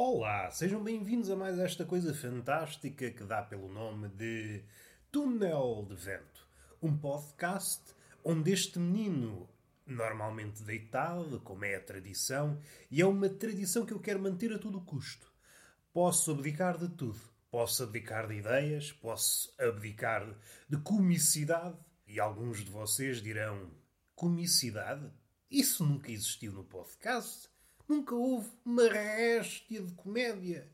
Olá, sejam bem-vindos a mais esta coisa fantástica que dá pelo nome de Túnel de Vento. Um podcast onde este menino, normalmente deitado, como é a tradição, e é uma tradição que eu quero manter a todo custo, posso abdicar de tudo. Posso abdicar de ideias, posso abdicar de comicidade, e alguns de vocês dirão: comicidade? Isso nunca existiu no podcast. Nunca houve uma réstia de comédia.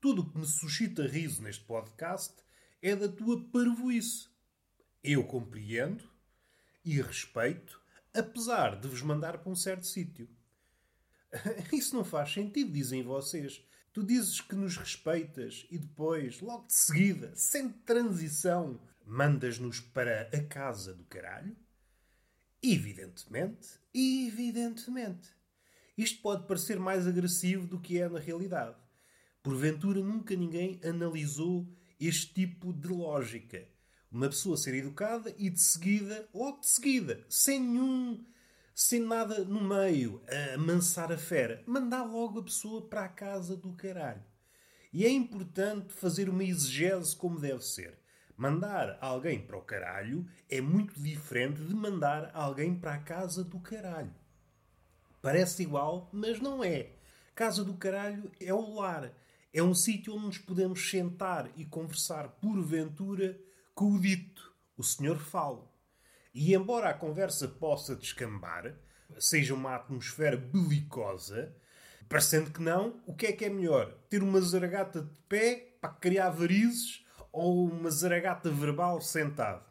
Tudo o que me suscita riso neste podcast é da tua parvoíce. Eu compreendo e respeito, apesar de vos mandar para um certo sítio. Isso não faz sentido, dizem vocês. Tu dizes que nos respeitas e depois, logo de seguida, sem transição, mandas-nos para a casa do caralho? Evidentemente, evidentemente. Isto pode parecer mais agressivo do que é na realidade. Porventura nunca ninguém analisou este tipo de lógica. Uma pessoa ser educada e de seguida, logo de seguida, sem nenhum. sem nada no meio, a amansar a fera, mandar logo a pessoa para a casa do caralho. E é importante fazer uma exegese como deve ser. Mandar alguém para o caralho é muito diferente de mandar alguém para a casa do caralho. Parece igual, mas não é. Casa do Caralho é o lar. É um sítio onde nos podemos sentar e conversar porventura com o dito, o Senhor Falo. E embora a conversa possa descambar, seja uma atmosfera belicosa, parecendo que não, o que é que é melhor? Ter uma zaragata de pé para criar varizes ou uma zaragata verbal sentado?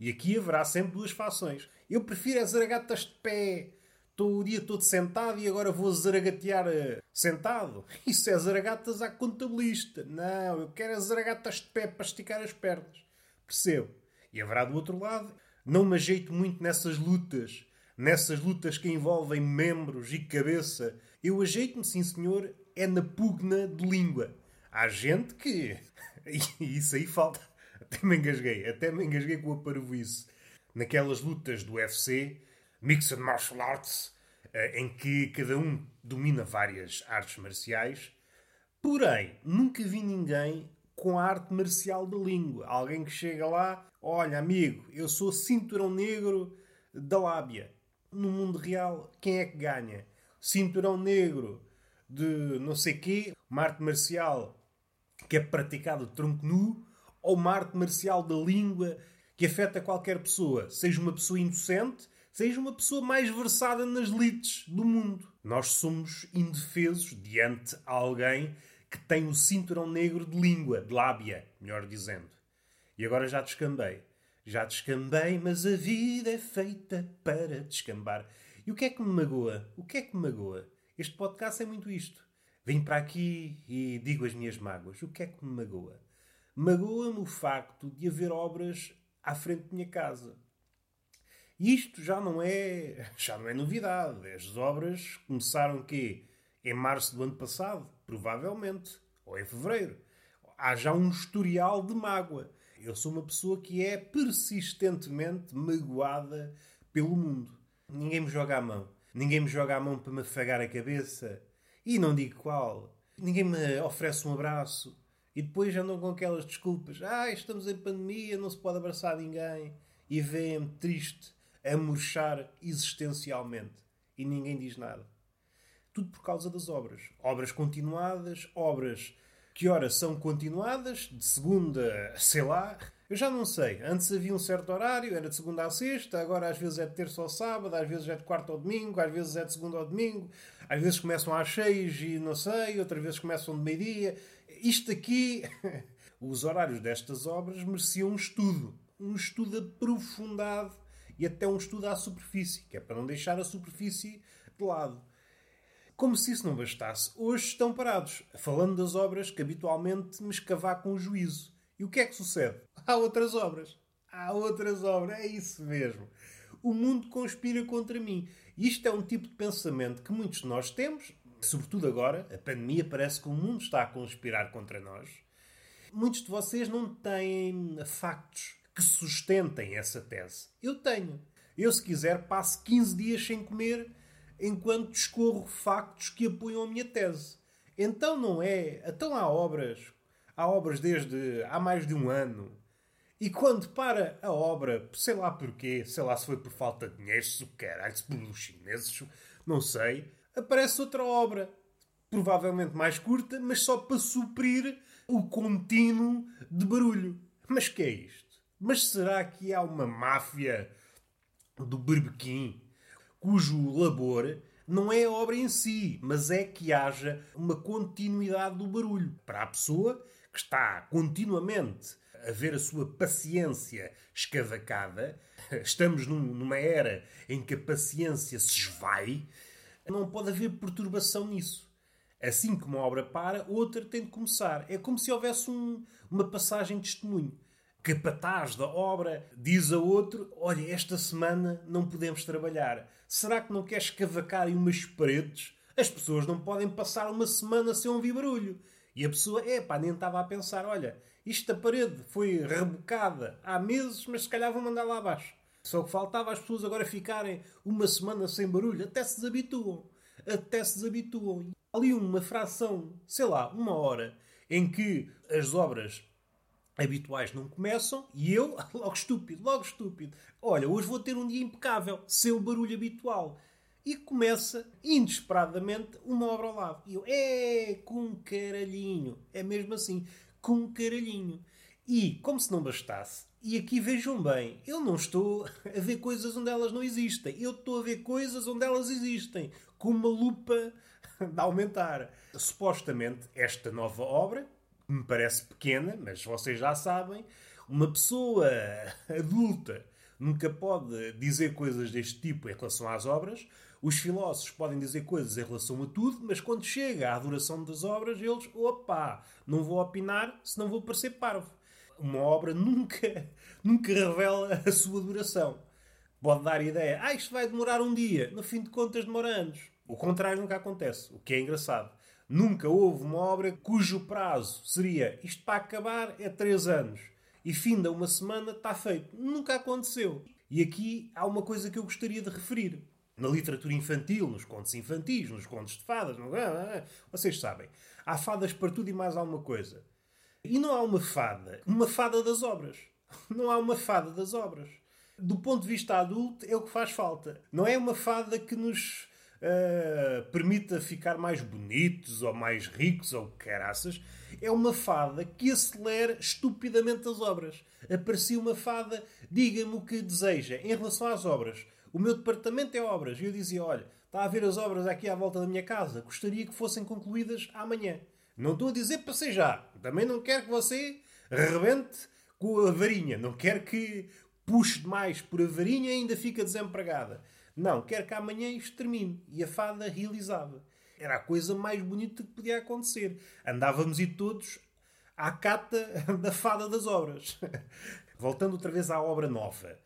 E aqui haverá sempre duas fações. Eu prefiro as zaragatas de pé Estou o dia todo sentado e agora vou zaragatear uh, sentado. Isso é zaragatas à contabilista. Não, eu quero as zaragatas de pé para esticar as pernas. Percebo. E haverá do outro lado. Não me ajeito muito nessas lutas. Nessas lutas que envolvem membros e cabeça. Eu ajeito-me, sim senhor, é na pugna de língua. Há gente que... Isso aí falta. Até me engasguei. Até me engasguei com a parvoíce. Naquelas lutas do UFC Mixed Martial Arts, eh, em que cada um domina várias artes marciais. Porém, nunca vi ninguém com a arte marcial da língua. Alguém que chega lá, olha, amigo, eu sou cinturão negro da lábia. No mundo real, quem é que ganha? Cinturão negro de não sei quê, uma arte marcial que é praticada tronco nu, ou uma arte marcial da língua que afeta qualquer pessoa, seja uma pessoa inocente, seja uma pessoa mais versada nas lides do mundo. Nós somos indefesos diante a alguém que tem o cinturão negro de língua, de lábia, melhor dizendo. E agora já descambei. Já descambei, mas a vida é feita para descambar. E o que é que me magoa? O que é que me magoa? Este podcast é muito isto. Vim para aqui e digo as minhas mágoas. O que é que me magoa? Magoa-me o facto de haver obras à frente da minha casa. Isto já não é, já não é novidade. As obras começaram que em março do ano passado, provavelmente, ou em fevereiro. Há já um historial de mágoa. Eu sou uma pessoa que é persistentemente magoada pelo mundo. Ninguém me joga a mão. Ninguém me joga a mão para me afagar a cabeça. E não digo qual. Ninguém me oferece um abraço. E depois andam com aquelas desculpas. Ah, estamos em pandemia, não se pode abraçar ninguém. E vêm-me triste a murchar existencialmente. E ninguém diz nada. Tudo por causa das obras. Obras continuadas, obras que ora são continuadas, de segunda, sei lá. Eu já não sei. Antes havia um certo horário, era de segunda a sexta, agora às vezes é de terça ao sábado, às vezes é de quarta ao domingo, às vezes é de segunda ao domingo, às vezes começam às seis e não sei, outras vezes começam de meio-dia. Isto aqui, os horários destas obras mereciam um estudo. Um estudo aprofundado e até um estudo à superfície, que é para não deixar a superfície de lado. Como se isso não bastasse, hoje estão parados, falando das obras que habitualmente me escavacam o juízo. E o que é que sucede? Há outras obras. Há outras obras, é isso mesmo. O mundo conspira contra mim. Isto é um tipo de pensamento que muitos de nós temos, sobretudo agora, a pandemia parece que o mundo está a conspirar contra nós. Muitos de vocês não têm factos que sustentem essa tese. Eu tenho. Eu, se quiser, passo 15 dias sem comer enquanto escorro factos que apoiam a minha tese. Então não é. Então há obras. Há obras desde há mais de um ano. E quando para a obra, sei lá porquê, sei lá se foi por falta de dinheiro, se o caralho, se pelos chineses, não sei, aparece outra obra. Provavelmente mais curta, mas só para suprir o contínuo de barulho. Mas que é isto? Mas será que há uma máfia do berbequim cujo labor não é a obra em si, mas é que haja uma continuidade do barulho para a pessoa que está continuamente a ver a sua paciência escavacada. Estamos num, numa era em que a paciência se esvai. Não pode haver perturbação nisso. Assim que uma obra para, outra tem de começar. É como se houvesse um, uma passagem de testemunho. Capataz da obra diz a outro: Olha, esta semana não podemos trabalhar. Será que não queres cavacar em umas paredes? As pessoas não podem passar uma semana sem ouvir barulho. E a pessoa, é pá, nem estava a pensar: olha, isto da parede foi rebocada há meses, mas se calhar vou mandar lá abaixo. Só que faltava as pessoas agora ficarem uma semana sem barulho, até se desabituam. Até se desabituam. Ali uma fração, sei lá, uma hora, em que as obras habituais não começam e eu, logo estúpido, logo estúpido. Olha, hoje vou ter um dia impecável, sem o barulho habitual. E começa, inesperadamente, uma obra ao lado. E eu, é, com caralhinho. É mesmo assim, com caralhinho. E, como se não bastasse, e aqui vejam bem, eu não estou a ver coisas onde elas não existem. Eu estou a ver coisas onde elas existem. Com uma lupa de aumentar. Supostamente, esta nova obra, me parece pequena, mas vocês já sabem, uma pessoa adulta nunca pode dizer coisas deste tipo em relação às obras. Os filósofos podem dizer coisas em relação a tudo, mas quando chega à duração das obras, eles, opa, não vou opinar, senão vou parecer parvo. Uma obra nunca, nunca revela a sua duração. Pode dar a ideia, ah, isto vai demorar um dia, no fim de contas demora anos. O contrário nunca acontece, o que é engraçado. Nunca houve uma obra cujo prazo seria isto para acabar é 3 anos e fim da uma semana está feito. Nunca aconteceu. E aqui há uma coisa que eu gostaria de referir. Na literatura infantil, nos contos infantis, nos contos de fadas, no... vocês sabem, há fadas para tudo e mais alguma coisa. E não há uma fada, uma fada das obras. Não há uma fada das obras. Do ponto de vista adulto, é o que faz falta. Não é uma fada que nos uh, permita ficar mais bonitos ou mais ricos ou caraças, é uma fada que acelera estupidamente as obras. Aparecia uma fada, diga-me o que deseja em relação às obras. O meu departamento é obras. E eu dizia: olha, está a ver as obras aqui à volta da minha casa, gostaria que fossem concluídas amanhã. Não estou a dizer para ser já. Também não quero que você rebente com a varinha. Não quero que puxe demais por a varinha e ainda fica desempregada. Não, quero que amanhã isto termine. E a fada realizava. Era a coisa mais bonita que podia acontecer. Andávamos e todos à cata da fada das obras. Voltando outra vez à obra nova.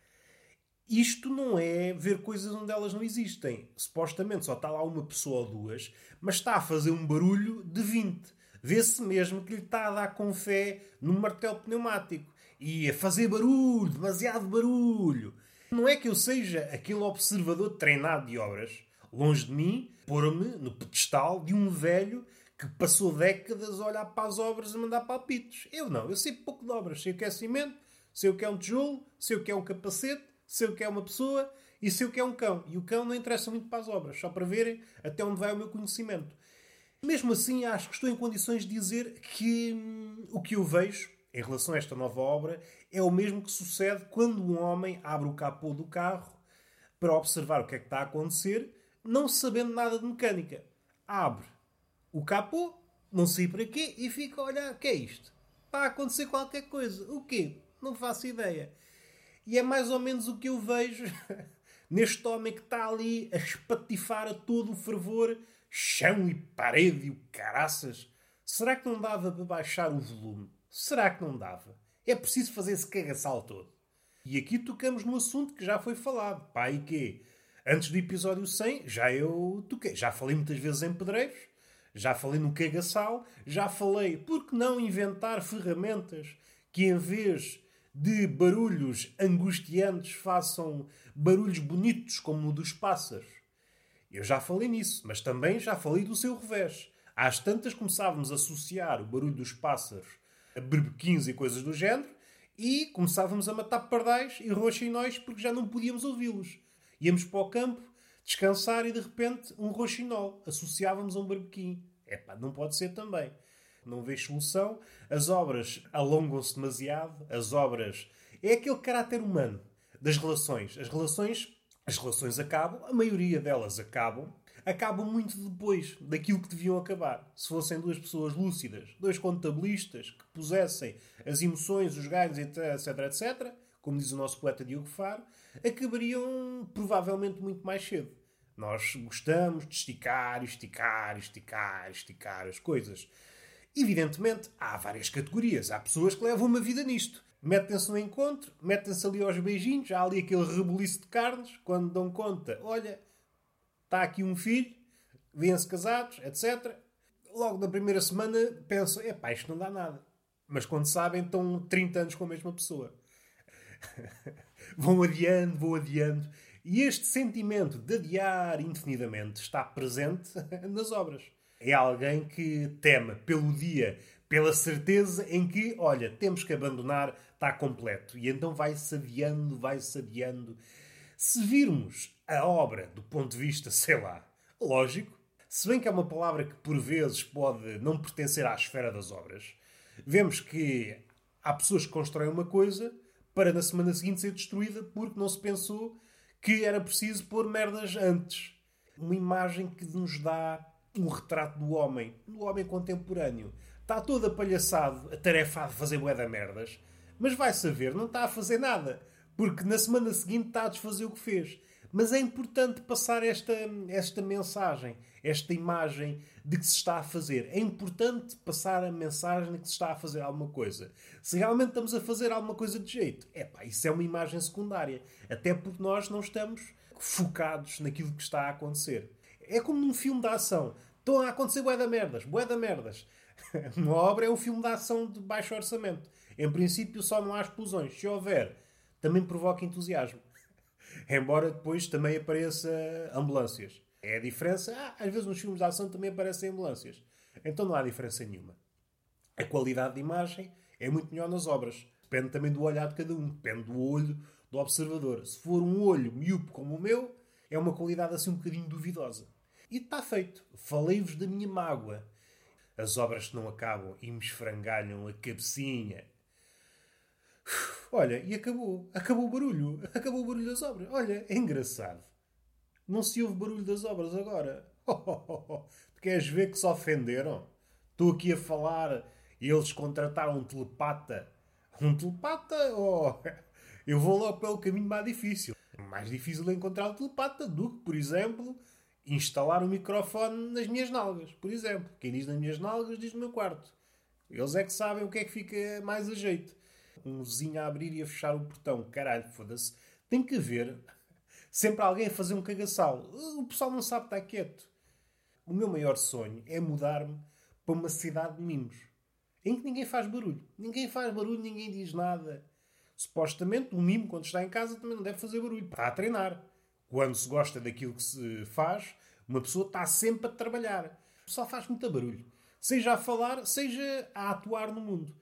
Isto não é ver coisas onde elas não existem. Supostamente só está lá uma pessoa ou duas, mas está a fazer um barulho de 20. Vê-se mesmo que lhe está a dar com fé num martelo pneumático. E a fazer barulho, demasiado barulho. Não é que eu seja aquele observador treinado de obras. Longe de mim, pôr-me no pedestal de um velho que passou décadas a olhar para as obras e mandar palpites. Eu não, eu sei pouco de obras. Sei o que é cimento, sei o que é um tijolo, sei o que é um capacete, sei o que é uma pessoa e sei o que é um cão. E o cão não interessa muito para as obras, só para verem até onde vai o meu conhecimento. Mesmo assim, acho que estou em condições de dizer que hum, o que eu vejo em relação a esta nova obra é o mesmo que sucede quando um homem abre o capô do carro para observar o que é que está a acontecer, não sabendo nada de mecânica. Abre o capô, não sei para quê, e fica a olhar: o que é isto? Está a acontecer qualquer coisa. O quê? Não faço ideia. E é mais ou menos o que eu vejo neste homem que está ali a espatifar a todo o fervor, chão e parede e o caraças. Será que não dava para baixar o volume? Será que não dava? É preciso fazer esse cagaçal todo. E aqui tocamos no assunto que já foi falado. Pá, e quê? Antes do episódio 100, já eu toquei. Já falei muitas vezes em pedreiros, já falei no cagaçal, já falei, por que não inventar ferramentas que em vez de barulhos angustiantes façam barulhos bonitos como o dos pássaros? Eu já falei nisso, mas também já falei do seu revés. Às tantas começávamos a associar o barulho dos pássaros berbequins e coisas do género e começávamos a matar pardais e roxinóis porque já não podíamos ouvi-los. Íamos para o campo descansar e de repente um roxinol associávamos a um berbequim. Epá, não pode ser também. Não vejo solução. As obras alongam-se demasiado. As obras... É aquele caráter humano das relações. As relações, as relações acabam, a maioria delas acabam, acabam muito depois daquilo que deviam acabar. Se fossem duas pessoas lúcidas, dois contabilistas que pusessem as emoções, os ganhos, etc, etc, como diz o nosso poeta Diogo Faro, acabariam provavelmente muito mais cedo. Nós gostamos de esticar, esticar, esticar, esticar as coisas. Evidentemente, há várias categorias. Há pessoas que levam uma vida nisto. Metem-se no encontro, metem-se ali aos beijinhos, há ali aquele rebuliço de carnes, quando dão conta, olha, está aqui um filho, vêm-se casados, etc. Logo na primeira semana pensam, é pá, isto não dá nada. Mas quando sabem, estão 30 anos com a mesma pessoa. vão adiando, vão adiando. E este sentimento de adiar indefinidamente está presente nas obras. É alguém que teme pelo dia, pela certeza em que, olha, temos que abandonar, está completo. E então vai-se adiando, vai-se adiando. Se virmos a obra do ponto de vista, sei lá, lógico, se bem que é uma palavra que por vezes pode não pertencer à esfera das obras, vemos que há pessoas que constroem uma coisa para na semana seguinte ser destruída porque não se pensou que era preciso pôr merdas antes. Uma imagem que nos dá um retrato do homem, do homem contemporâneo. Está todo apalhaçado, atarefado a fazer bué da merdas, mas vai saber, não está a fazer nada, porque na semana seguinte está a desfazer o que fez. Mas é importante passar esta, esta mensagem, esta imagem de que se está a fazer. É importante passar a mensagem de que se está a fazer alguma coisa. Se realmente estamos a fazer alguma coisa de jeito, é pá, isso é uma imagem secundária. Até porque nós não estamos focados naquilo que está a acontecer. É como num filme de ação. Estão a acontecer bué da merdas, bué da merdas. Uma obra é um filme de ação de baixo orçamento. Em princípio só não há explosões. Se houver, também provoca entusiasmo. Embora depois também apareça ambulâncias. É a diferença. Ah, às vezes nos filmes de ação também aparecem ambulâncias. Então não há diferença nenhuma. A qualidade de imagem é muito melhor nas obras. Depende também do olhar de cada um. Depende do olho do observador. Se for um olho miúpe como o meu, é uma qualidade assim um bocadinho duvidosa. E está feito. Falei-vos da minha mágoa. As obras que não acabam e me esfrangalham a cabecinha. Olha, e acabou. Acabou o barulho. Acabou o barulho das obras. Olha, é engraçado. Não se ouve barulho das obras agora. Tu queres ver que se ofenderam? Estou aqui a falar e eles contrataram um telepata. Um telepata? Oh, eu vou logo pelo caminho mais difícil. Mais difícil é encontrar um telepata do que, por exemplo, instalar um microfone nas minhas nalgas. Por exemplo, quem diz nas minhas nalgas diz no meu quarto. Eles é que sabem o que é que fica mais a jeito um vizinho a abrir e a fechar o portão. Caralho, foda-se. Tem que haver sempre alguém a fazer um cagaçal. O pessoal não sabe estar quieto. O meu maior sonho é mudar-me para uma cidade de mimos. Em que ninguém faz barulho. Ninguém faz barulho, ninguém diz nada. Supostamente, o mimo, quando está em casa, também não deve fazer barulho. Está a treinar. Quando se gosta daquilo que se faz, uma pessoa está sempre a trabalhar. Só faz muito barulho. Seja a falar, seja a atuar no mundo.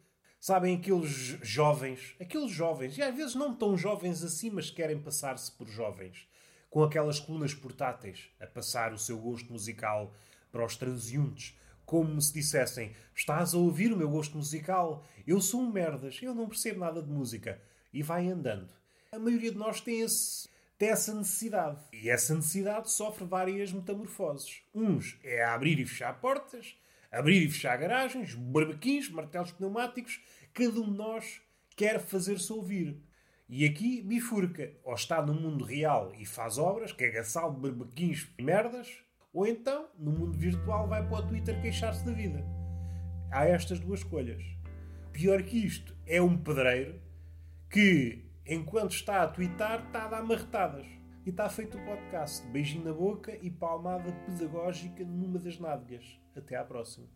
Sabem aqueles jovens, aqueles jovens, e às vezes não tão jovens assim, mas querem passar-se por jovens, com aquelas colunas portáteis, a passar o seu gosto musical para os transeuntes, como se dissessem: Estás a ouvir o meu gosto musical? Eu sou um merdas, eu não percebo nada de música. E vai andando. A maioria de nós tem, esse, tem essa necessidade. E essa necessidade sofre várias metamorfoses. Uns é abrir e fechar portas, abrir e fechar garagens, barbequins, martelos pneumáticos, cada um de nós quer fazer-se ouvir. E aqui bifurca. Ou está no mundo real e faz obras, que é barbequins e merdas, ou então, no mundo virtual, vai para o Twitter queixar-se da vida. Há estas duas escolhas. Pior que isto, é um pedreiro que, enquanto está a twittar, está a dar marretadas. E está feito o podcast. Beijinho na boca e palmada pedagógica numa das nádegas. Até à próxima.